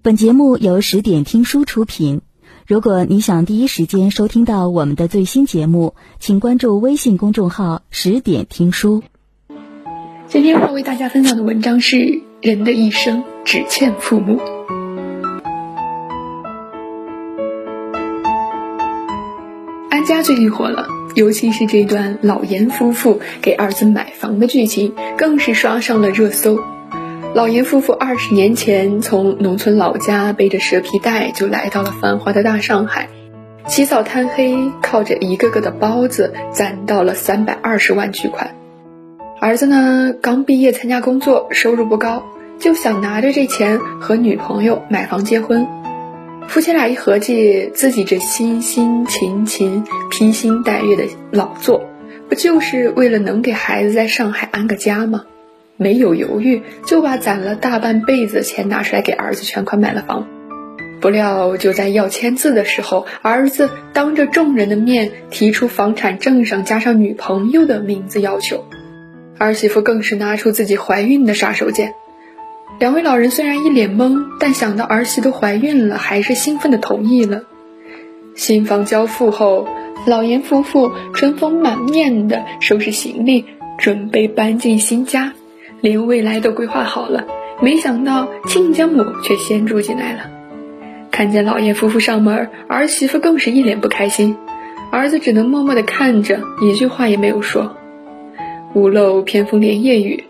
本节目由十点听书出品。如果你想第一时间收听到我们的最新节目，请关注微信公众号“十点听书”。今天要为大家分享的文章是《人的一生只欠父母》。安家最近火了，尤其是这段老严夫妇给儿子买房的剧情，更是刷上了热搜。老严夫妇二十年前从农村老家背着蛇皮袋就来到了繁华的大上海，起早贪黑，靠着一个个的包子攒到了三百二十万巨款。儿子呢，刚毕业参加工作，收入不高，就想拿着这钱和女朋友买房结婚。夫妻俩一合计，自己这辛辛勤勤、披星戴月的老作，不就是为了能给孩子在上海安个家吗？没有犹豫，就把攒了大半辈子的钱拿出来给儿子全款买了房。不料就在要签字的时候，儿子当着众人的面提出房产证上加上女朋友的名字要求，儿媳妇更是拿出自己怀孕的杀手锏。两位老人虽然一脸懵，但想到儿媳都怀孕了，还是兴奋的同意了。新房交付后，老严夫妇春风满面的收拾行李，准备搬进新家。连未来都规划好了，没想到亲家母却先住进来了。看见老爷夫妇上门，儿媳妇更是一脸不开心，儿子只能默默地看着，一句话也没有说。屋漏偏逢连夜雨，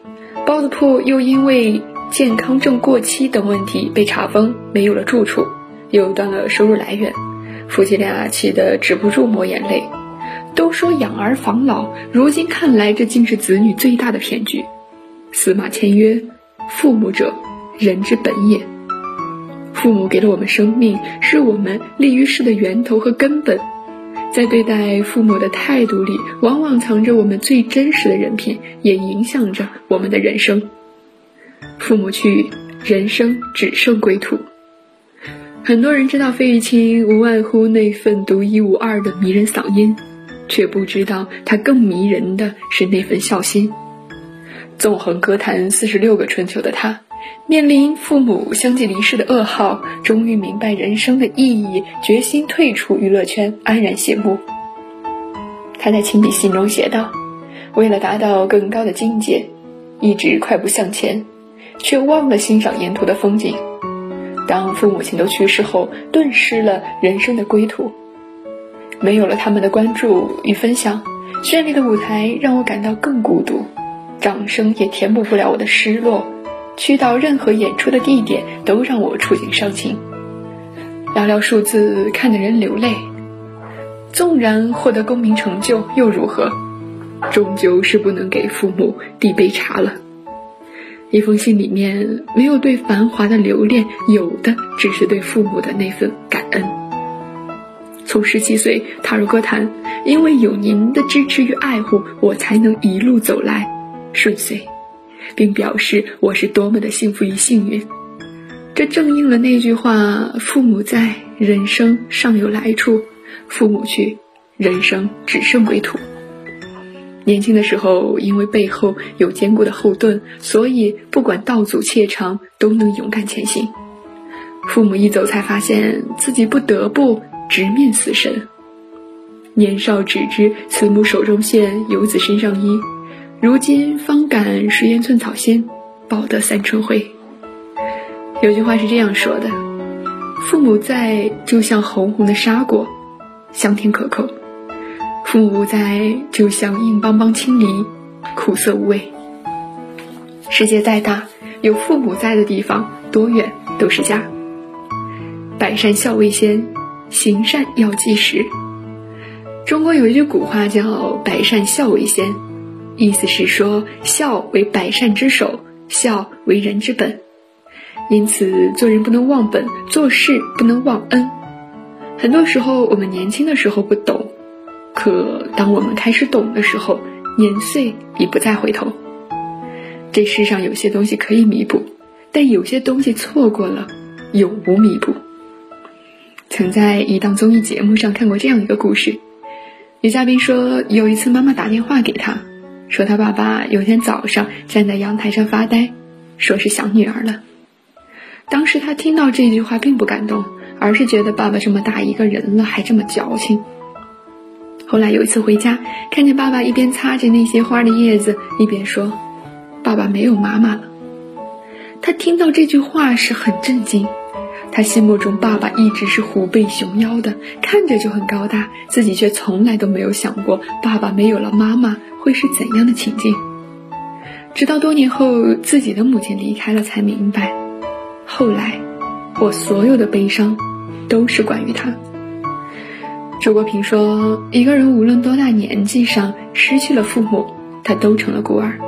包子铺又因为健康证过期等问题被查封，没有了住处，又断了收入来源，夫妻俩气得止不住抹眼泪。都说养儿防老，如今看来，这竟是子女最大的骗局。司马迁曰：“父母者，人之本也。父母给了我们生命，是我们立于世的源头和根本。在对待父母的态度里，往往藏着我们最真实的人品，也影响着我们的人生。父母去，人生只剩归途。很多人知道费玉清，无外乎那份独一无二的迷人嗓音，却不知道他更迷人的是那份孝心。”纵横歌坛四十六个春秋的他，面临父母相继离世的噩耗，终于明白人生的意义，决心退出娱乐圈，安然谢幕。他在亲笔信中写道：“为了达到更高的境界，一直快步向前，却忘了欣赏沿途的风景。当父母亲都去世后，顿失了人生的归途，没有了他们的关注与分享，绚丽的舞台让我感到更孤独。”掌声也填补不了我的失落，去到任何演出的地点都让我触景伤情。寥寥数字看得人流泪，纵然获得功名成就又如何？终究是不能给父母递杯茶了。一封信里面没有对繁华的留恋，有的只是对父母的那份感恩。从十七岁踏入歌坛，因为有您的支持与爱护，我才能一路走来。顺遂，并表示我是多么的幸福与幸运。这正应了那句话：“父母在，人生尚有来处；父母去，人生只剩归途。”年轻的时候，因为背后有坚固的后盾，所以不管道阻且长，都能勇敢前行。父母一走，才发现自己不得不直面死神。年少只知慈母手中线，游子身上衣。如今方感十烟寸草心，报得三春晖。有句话是这样说的：父母在，就像红红的沙果，香甜可口；父母不在，就像硬邦邦青梨，苦涩无味。世界再大，有父母在的地方，多远都是家。百善孝为先，行善要及时。中国有一句古话叫“百善孝为先”。意思是说，孝为百善之首，孝为人之本，因此做人不能忘本，做事不能忘恩。很多时候，我们年轻的时候不懂，可当我们开始懂的时候，年岁已不再回头。这世上有些东西可以弥补，但有些东西错过了，永无弥补。曾在一档综艺节目上看过这样一个故事，女嘉宾说，有一次妈妈打电话给她。说他爸爸有天早上站在阳台上发呆，说是想女儿了。当时他听到这句话并不感动，而是觉得爸爸这么大一个人了还这么矫情。后来有一次回家，看见爸爸一边擦着那些花的叶子，一边说：“爸爸没有妈妈了。”他听到这句话时很震惊，他心目中爸爸一直是虎背熊腰的，看着就很高大，自己却从来都没有想过爸爸没有了妈妈会是怎样的情景。直到多年后自己的母亲离开了，才明白，后来我所有的悲伤都是关于他。周国平说：“一个人无论多大年纪上失去了父母，他都成了孤儿。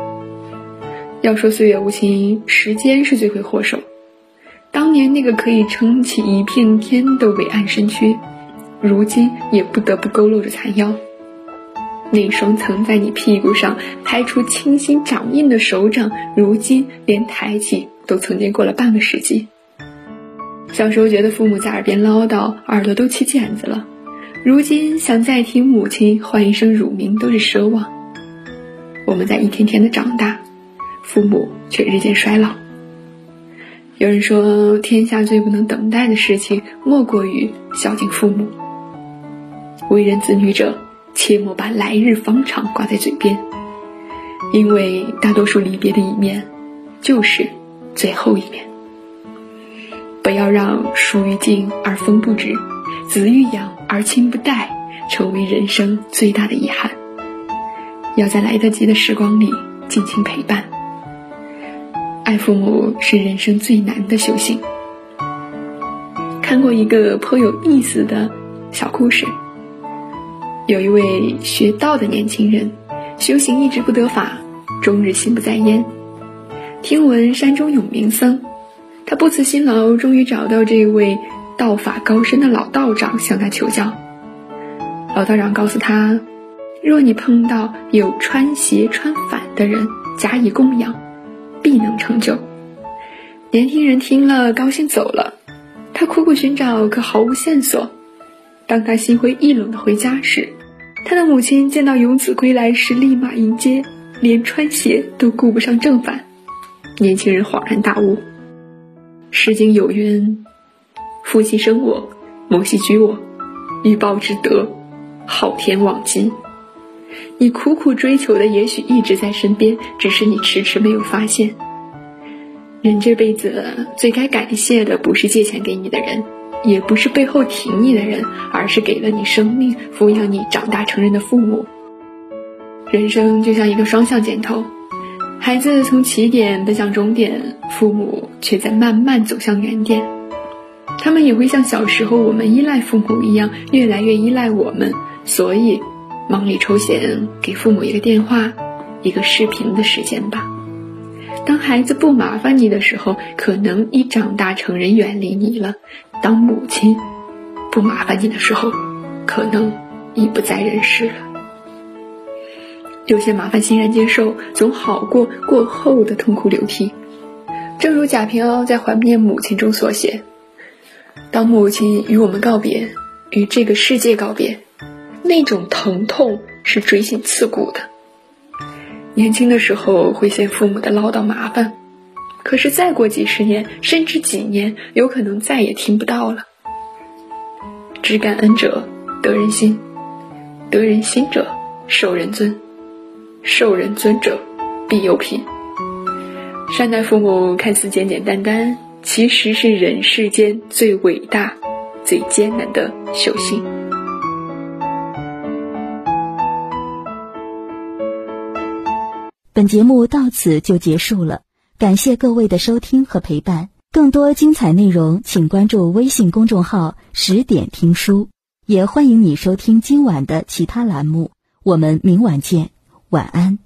要说岁月无情，时间是罪魁祸首。当年那个可以撑起一片天的伟岸身躯，如今也不得不佝偻着残腰。那双曾在你屁股上拍出清新掌印的手掌，如今连抬起都曾经过了半个世纪。小时候觉得父母在耳边唠叨，耳朵都起茧子了。”如今想再听母亲唤一声乳名都是奢望。我们在一天天的长大，父母却日渐衰老。有人说，天下最不能等待的事情，莫过于孝敬父母。为人子女者，切莫把“来日方长”挂在嘴边，因为大多数离别的一面，就是最后一面。不要让树欲静而风不止。子欲养而亲不待，成为人生最大的遗憾。要在来得及的时光里尽情陪伴。爱父母是人生最难的修行。看过一个颇有意思的小故事，有一位学道的年轻人，修行一直不得法，终日心不在焉。听闻山中有名僧，他不辞辛劳，终于找到这位。道法高深的老道长向他求教。老道长告诉他：“若你碰到有穿鞋穿反的人，加以供养，必能成就。”年轻人听了，高兴走了。他苦苦寻找，可毫无线索。当他心灰意冷的回家时，他的母亲见到游子归来时，立马迎接，连穿鞋都顾不上正反。年轻人恍然大悟：“《诗经》有云。”父兮生我，母兮居我，欲报之德，昊天罔极。你苦苦追求的也许一直在身边，只是你迟迟没有发现。人这辈子最该感谢的，不是借钱给你的人，也不是背后挺你的人，而是给了你生命、抚养你长大成人的父母。人生就像一个双向箭头，孩子从起点奔向终点，父母却在慢慢走向原点。他们也会像小时候我们依赖父母一样，越来越依赖我们。所以，忙里抽闲给父母一个电话，一个视频的时间吧。当孩子不麻烦你的时候，可能已长大成人远离你了；当母亲不麻烦你的时候，可能已不在人世了。有些麻烦欣然接受，总好过过后的痛哭流涕。正如贾平凹在《怀念母亲》中所写。当母亲与我们告别，与这个世界告别，那种疼痛是锥心刺骨的。年轻的时候会嫌父母的唠叨麻烦，可是再过几十年，甚至几年，有可能再也听不到了。知感恩者得人心，得人心者受人尊，受人尊者必有品。善待父母看似简简单单。其实是人世间最伟大、最艰难的修行。本节目到此就结束了，感谢各位的收听和陪伴。更多精彩内容，请关注微信公众号“十点听书”，也欢迎你收听今晚的其他栏目。我们明晚见，晚安。